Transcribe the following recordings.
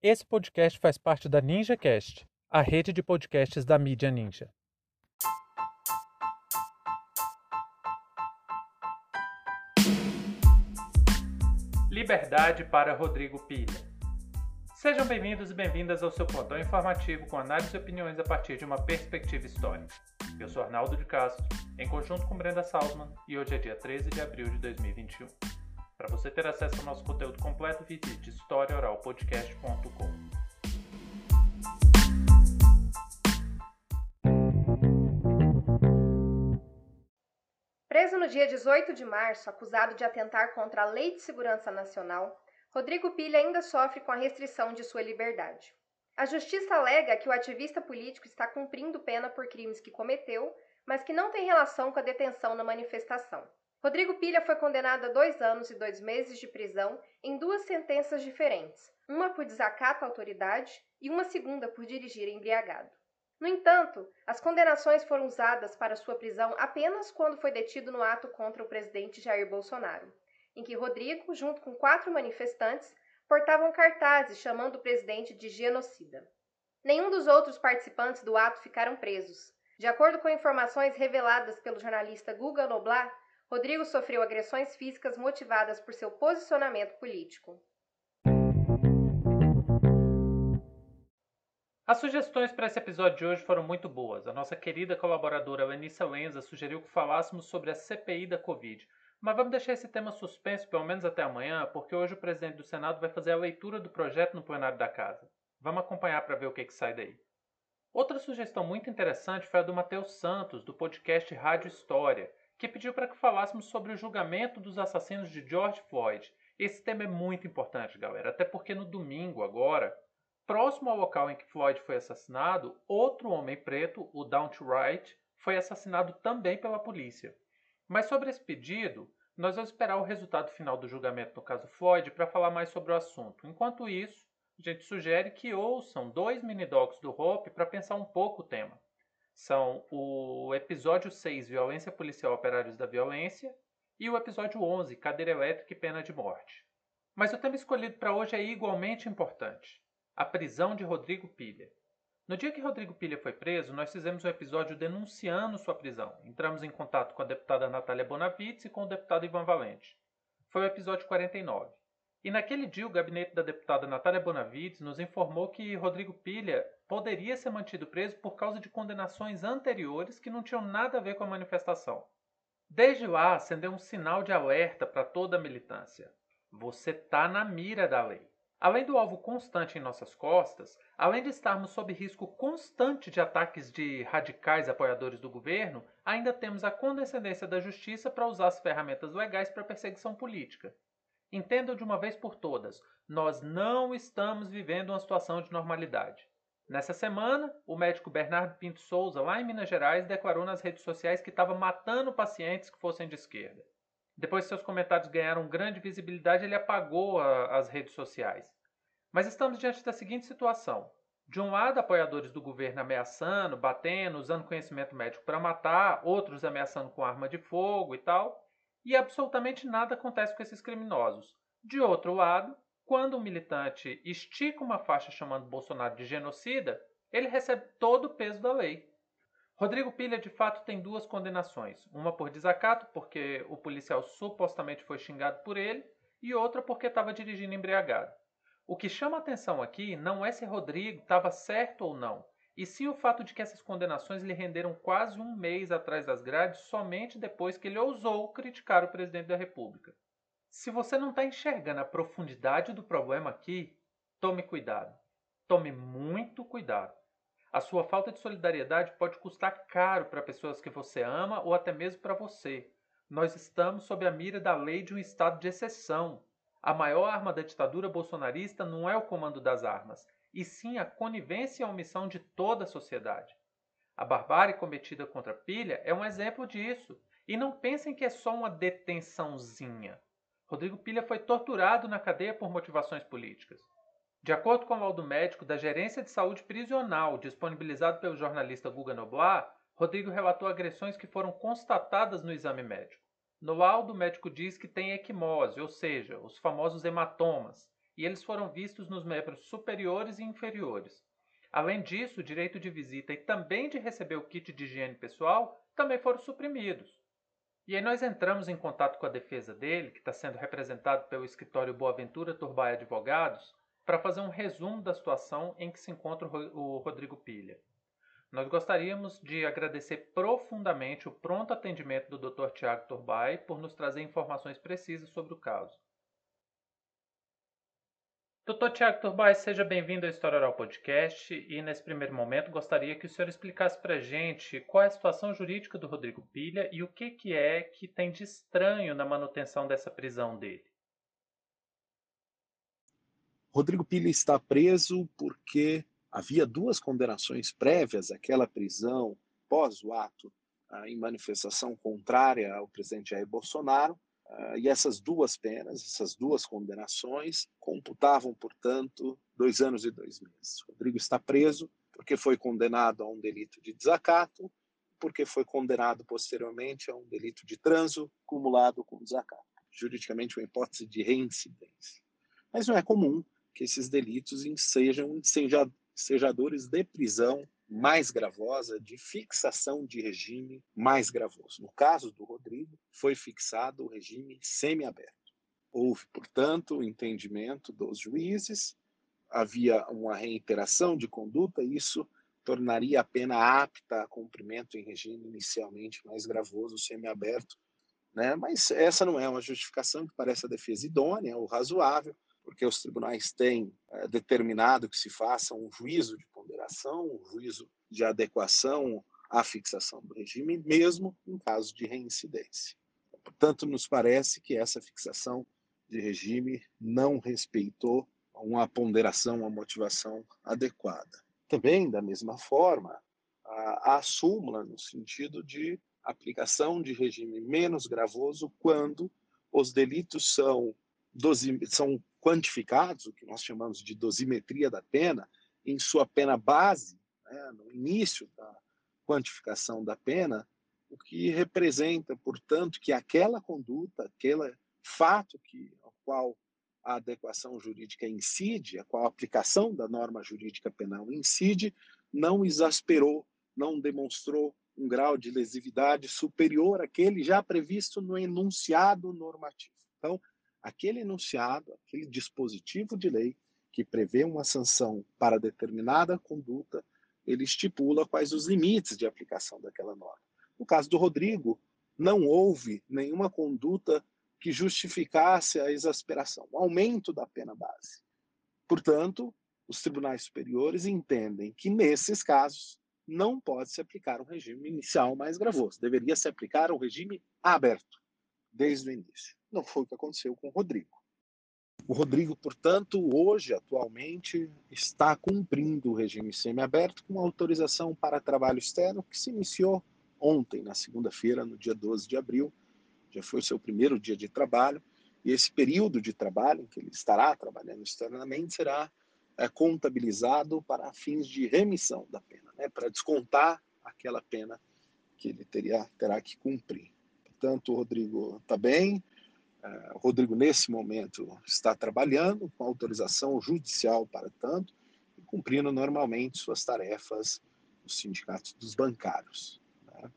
Esse podcast faz parte da NinjaCast, a rede de podcasts da mídia Ninja. Liberdade para Rodrigo Pilha. Sejam bem-vindos e bem-vindas ao seu plantão informativo com análise e opiniões a partir de uma perspectiva histórica. Eu sou Arnaldo de Castro, em conjunto com Brenda Salzman, e hoje é dia 13 de abril de 2021. Para você ter acesso ao nosso conteúdo completo, visite historiaoralpodcast.com. Preso no dia 18 de março, acusado de atentar contra a Lei de Segurança Nacional, Rodrigo Pilha ainda sofre com a restrição de sua liberdade. A justiça alega que o ativista político está cumprindo pena por crimes que cometeu, mas que não tem relação com a detenção na manifestação. Rodrigo Pilha foi condenado a dois anos e dois meses de prisão em duas sentenças diferentes, uma por desacato à autoridade e uma segunda por dirigir embriagado. No entanto, as condenações foram usadas para sua prisão apenas quando foi detido no ato contra o presidente Jair Bolsonaro, em que Rodrigo, junto com quatro manifestantes, portavam cartazes chamando o presidente de genocida. Nenhum dos outros participantes do ato ficaram presos. De acordo com informações reveladas pelo jornalista Guga Noblar, Rodrigo sofreu agressões físicas motivadas por seu posicionamento político. As sugestões para esse episódio de hoje foram muito boas. A nossa querida colaboradora Lenissa Lenza sugeriu que falássemos sobre a CPI da Covid. Mas vamos deixar esse tema suspenso pelo menos até amanhã, porque hoje o presidente do Senado vai fazer a leitura do projeto no plenário da Casa. Vamos acompanhar para ver o que, que sai daí. Outra sugestão muito interessante foi a do Matheus Santos, do podcast Rádio História que pediu para que falássemos sobre o julgamento dos assassinos de George Floyd. Esse tema é muito importante, galera, até porque no domingo, agora, próximo ao local em que Floyd foi assassinado, outro homem preto, o Daunt Wright, foi assassinado também pela polícia. Mas sobre esse pedido, nós vamos esperar o resultado final do julgamento no caso Floyd para falar mais sobre o assunto. Enquanto isso, a gente sugere que ouçam dois mini-docs do Hope para pensar um pouco o tema são o episódio 6, Violência Policial Operários da Violência, e o episódio 11, Cadeira Elétrica e Pena de Morte. Mas o tema escolhido para hoje é igualmente importante: a prisão de Rodrigo Pilha. No dia que Rodrigo Pilha foi preso, nós fizemos um episódio denunciando sua prisão. Entramos em contato com a deputada Natália Bonavides e com o deputado Ivan Valente. Foi o episódio 49. E naquele dia, o gabinete da deputada Natália Bonavides nos informou que Rodrigo Pilha poderia ser mantido preso por causa de condenações anteriores que não tinham nada a ver com a manifestação. Desde lá, acendeu um sinal de alerta para toda a militância. Você está na mira da lei. Além do alvo constante em nossas costas, além de estarmos sob risco constante de ataques de radicais apoiadores do governo, ainda temos a condescendência da justiça para usar as ferramentas legais para perseguição política. Entendam de uma vez por todas: nós não estamos vivendo uma situação de normalidade. Nessa semana, o médico Bernardo Pinto Souza, lá em Minas Gerais, declarou nas redes sociais que estava matando pacientes que fossem de esquerda. Depois que seus comentários ganharam grande visibilidade, ele apagou a, as redes sociais. Mas estamos diante da seguinte situação: de um lado, apoiadores do governo ameaçando, batendo, usando conhecimento médico para matar, outros ameaçando com arma de fogo e tal, e absolutamente nada acontece com esses criminosos. De outro lado, quando um militante estica uma faixa chamando Bolsonaro de genocida, ele recebe todo o peso da lei. Rodrigo Pilha de fato tem duas condenações, uma por desacato, porque o policial supostamente foi xingado por ele, e outra porque estava dirigindo embriagado. O que chama atenção aqui não é se Rodrigo estava certo ou não, e sim o fato de que essas condenações lhe renderam quase um mês atrás das grades somente depois que ele ousou criticar o presidente da República. Se você não está enxergando a profundidade do problema aqui, tome cuidado. Tome muito cuidado. A sua falta de solidariedade pode custar caro para pessoas que você ama ou até mesmo para você. Nós estamos sob a mira da lei de um estado de exceção. A maior arma da ditadura bolsonarista não é o comando das armas, e sim a conivência e a omissão de toda a sociedade. A barbárie cometida contra Pilha é um exemplo disso. E não pensem que é só uma detençãozinha. Rodrigo Pilha foi torturado na cadeia por motivações políticas. De acordo com o laudo médico da Gerência de Saúde Prisional, disponibilizado pelo jornalista Guga Noblar, Rodrigo relatou agressões que foram constatadas no exame médico. No laudo, o médico diz que tem equimose, ou seja, os famosos hematomas, e eles foram vistos nos membros superiores e inferiores. Além disso, o direito de visita e também de receber o kit de higiene pessoal também foram suprimidos. E aí nós entramos em contato com a defesa dele, que está sendo representado pelo escritório Boaventura Turbay Advogados, para fazer um resumo da situação em que se encontra o Rodrigo Pilha. Nós gostaríamos de agradecer profundamente o pronto atendimento do Dr. Tiago Turbay por nos trazer informações precisas sobre o caso. Doutor Tiago Turbay, seja bem-vindo ao História Oral Podcast e, nesse primeiro momento, gostaria que o senhor explicasse para a gente qual é a situação jurídica do Rodrigo Pilha e o que, que é que tem de estranho na manutenção dessa prisão dele. Rodrigo Pilha está preso porque havia duas condenações prévias àquela prisão pós o ato ah, em manifestação contrária ao presidente Jair Bolsonaro, Uh, e essas duas penas, essas duas condenações, computavam, portanto, dois anos e dois meses. Rodrigo está preso porque foi condenado a um delito de desacato, porque foi condenado posteriormente a um delito de transo cumulado com desacato. Juridicamente, uma hipótese de reincidência. Mas não é comum que esses delitos sejam ensejadores de prisão mais gravosa, de fixação de regime mais gravoso. No caso do Rodrigo, foi fixado o regime semiaberto. Houve, portanto, o entendimento dos juízes, havia uma reiteração de conduta, e isso tornaria a pena apta a cumprimento em regime inicialmente mais gravoso, semiaberto. Né? Mas essa não é uma justificação que parece a defesa idônea ou razoável, porque os tribunais têm é, determinado que se faça um juízo de um juízo de adequação à fixação do regime, mesmo em caso de reincidência. Portanto, nos parece que essa fixação de regime não respeitou uma ponderação, uma motivação adequada. Também, da mesma forma, a, a súmula no sentido de aplicação de regime menos gravoso quando os delitos são, dosi, são quantificados, o que nós chamamos de dosimetria da pena, em sua pena base, né, no início da quantificação da pena, o que representa, portanto, que aquela conduta, aquele fato que, ao qual a adequação jurídica incide, a qual a aplicação da norma jurídica penal incide, não exasperou, não demonstrou um grau de lesividade superior àquele já previsto no enunciado normativo. Então, aquele enunciado, aquele dispositivo de lei que prevê uma sanção para determinada conduta, ele estipula quais os limites de aplicação daquela norma. No caso do Rodrigo, não houve nenhuma conduta que justificasse a exasperação, o aumento da pena base. Portanto, os tribunais superiores entendem que, nesses casos, não pode se aplicar um regime inicial mais gravoso. Deveria se aplicar um regime aberto, desde o início. Não foi o que aconteceu com o Rodrigo. O Rodrigo, portanto, hoje, atualmente, está cumprindo o regime semiaberto com autorização para trabalho externo que se iniciou ontem, na segunda-feira, no dia 12 de abril. Já foi o seu primeiro dia de trabalho. E esse período de trabalho, em que ele estará trabalhando externamente, será é, contabilizado para fins de remissão da pena, né, para descontar aquela pena que ele teria, terá que cumprir. Portanto, o Rodrigo está bem. Uh, o Rodrigo, nesse momento, está trabalhando com autorização judicial para tanto e cumprindo normalmente suas tarefas nos sindicatos dos bancários. Né?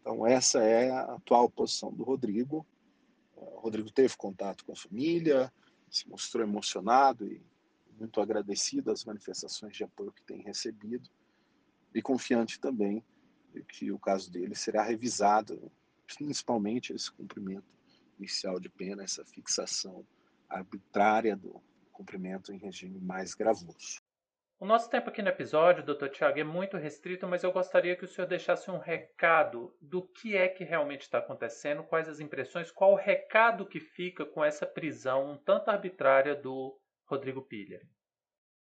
Então, essa é a atual posição do Rodrigo. Uh, o Rodrigo teve contato com a família, se mostrou emocionado e muito agradecido às manifestações de apoio que tem recebido e confiante também de que o caso dele será revisado principalmente esse cumprimento inicial de pena, essa fixação arbitrária do cumprimento em regime mais gravoso. O nosso tempo aqui no episódio, Dr. Tiago, é muito restrito, mas eu gostaria que o senhor deixasse um recado do que é que realmente está acontecendo, quais as impressões, qual o recado que fica com essa prisão um tanto arbitrária do Rodrigo Pilha.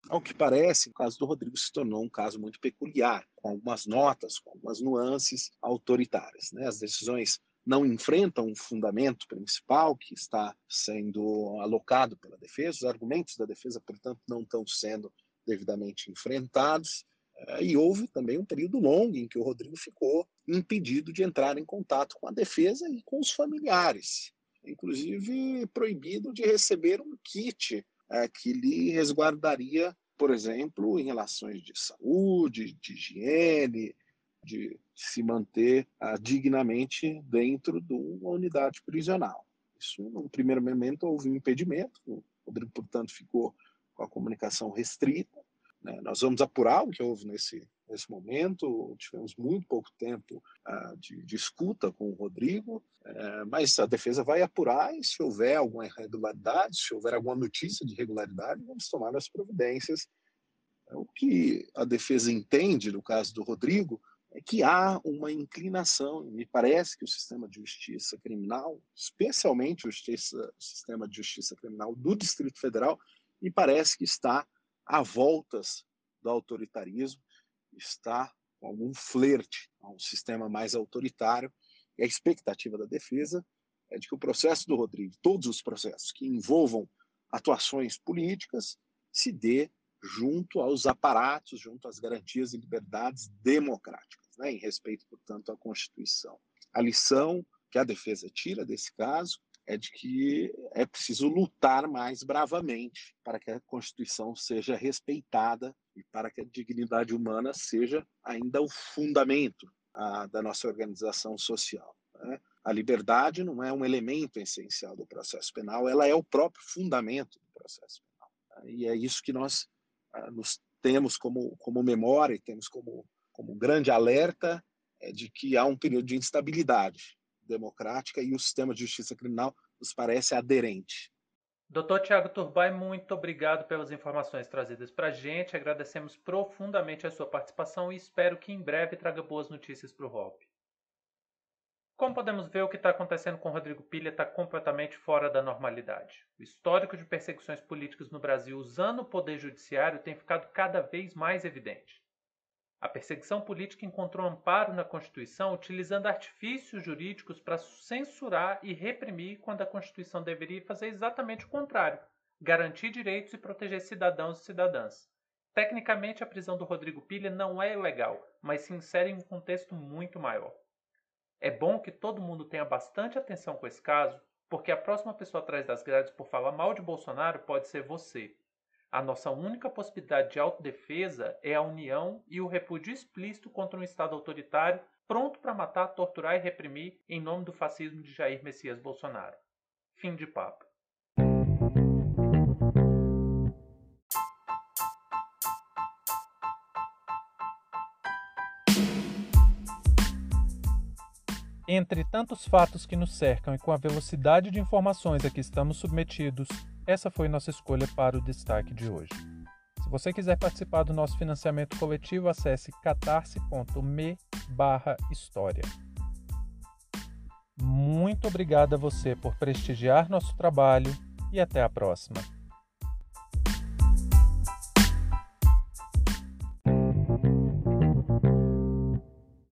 Ao que parece, o caso do Rodrigo se tornou um caso muito peculiar, com algumas notas, com algumas nuances autoritárias. Né? As decisões não enfrentam o fundamento principal que está sendo alocado pela defesa, os argumentos da defesa, portanto, não estão sendo devidamente enfrentados. Eh, e houve também um período longo em que o Rodrigo ficou impedido de entrar em contato com a defesa e com os familiares, inclusive proibido de receber um kit é, que lhe resguardaria, por exemplo, em relações de saúde, de higiene, de se manter ah, dignamente dentro de uma unidade prisional. Isso, no primeiro momento, houve um impedimento, o Rodrigo, portanto, ficou com a comunicação restrita. Né? Nós vamos apurar o que houve nesse, nesse momento, tivemos muito pouco tempo uh, de, de, escuta com o Rodrigo, uh, mas a defesa vai apurar e se houver alguma irregularidade, se houver alguma notícia de irregularidade, vamos tomar as providências. O que a defesa entende, no caso do Rodrigo, é que há uma inclinação, me parece que o sistema de justiça criminal, especialmente o, justiça, o sistema de justiça criminal do Distrito Federal, me parece que está a voltas do autoritarismo, está com algum flerte a um sistema mais autoritário, e a expectativa da defesa é de que o processo do Rodrigo, todos os processos que envolvam atuações políticas, se dê junto aos aparatos, junto às garantias e liberdades democráticas né, em respeito, portanto, à Constituição. A lição que a defesa tira desse caso é de que é preciso lutar mais bravamente para que a Constituição seja respeitada e para que a dignidade humana seja ainda o fundamento a, da nossa organização social. Né? A liberdade não é um elemento essencial do processo penal, ela é o próprio fundamento do processo penal. Né? E é isso que nós a, nos temos como, como memória e temos como como grande alerta é de que há um período de instabilidade democrática e o sistema de justiça criminal nos parece aderente. Doutor Tiago Turbay, muito obrigado pelas informações trazidas para a gente. Agradecemos profundamente a sua participação e espero que em breve traga boas notícias para o Hop. Como podemos ver, o que está acontecendo com Rodrigo Pilha está completamente fora da normalidade. O histórico de perseguições políticas no Brasil usando o poder judiciário tem ficado cada vez mais evidente. A perseguição política encontrou amparo na Constituição utilizando artifícios jurídicos para censurar e reprimir quando a Constituição deveria fazer exatamente o contrário garantir direitos e proteger cidadãos e cidadãs. Tecnicamente, a prisão do Rodrigo Pilha não é ilegal, mas se insere em um contexto muito maior. É bom que todo mundo tenha bastante atenção com esse caso, porque a próxima pessoa atrás das grades por falar mal de Bolsonaro pode ser você. A nossa única possibilidade de autodefesa é a união e o repúdio explícito contra um Estado autoritário pronto para matar, torturar e reprimir em nome do fascismo de Jair Messias Bolsonaro. Fim de papo. Entre tantos fatos que nos cercam e com a velocidade de informações a que estamos submetidos, essa foi nossa escolha para o destaque de hoje. Se você quiser participar do nosso financiamento coletivo, acesse catarse.me história. Muito obrigado a você por prestigiar nosso trabalho e até a próxima.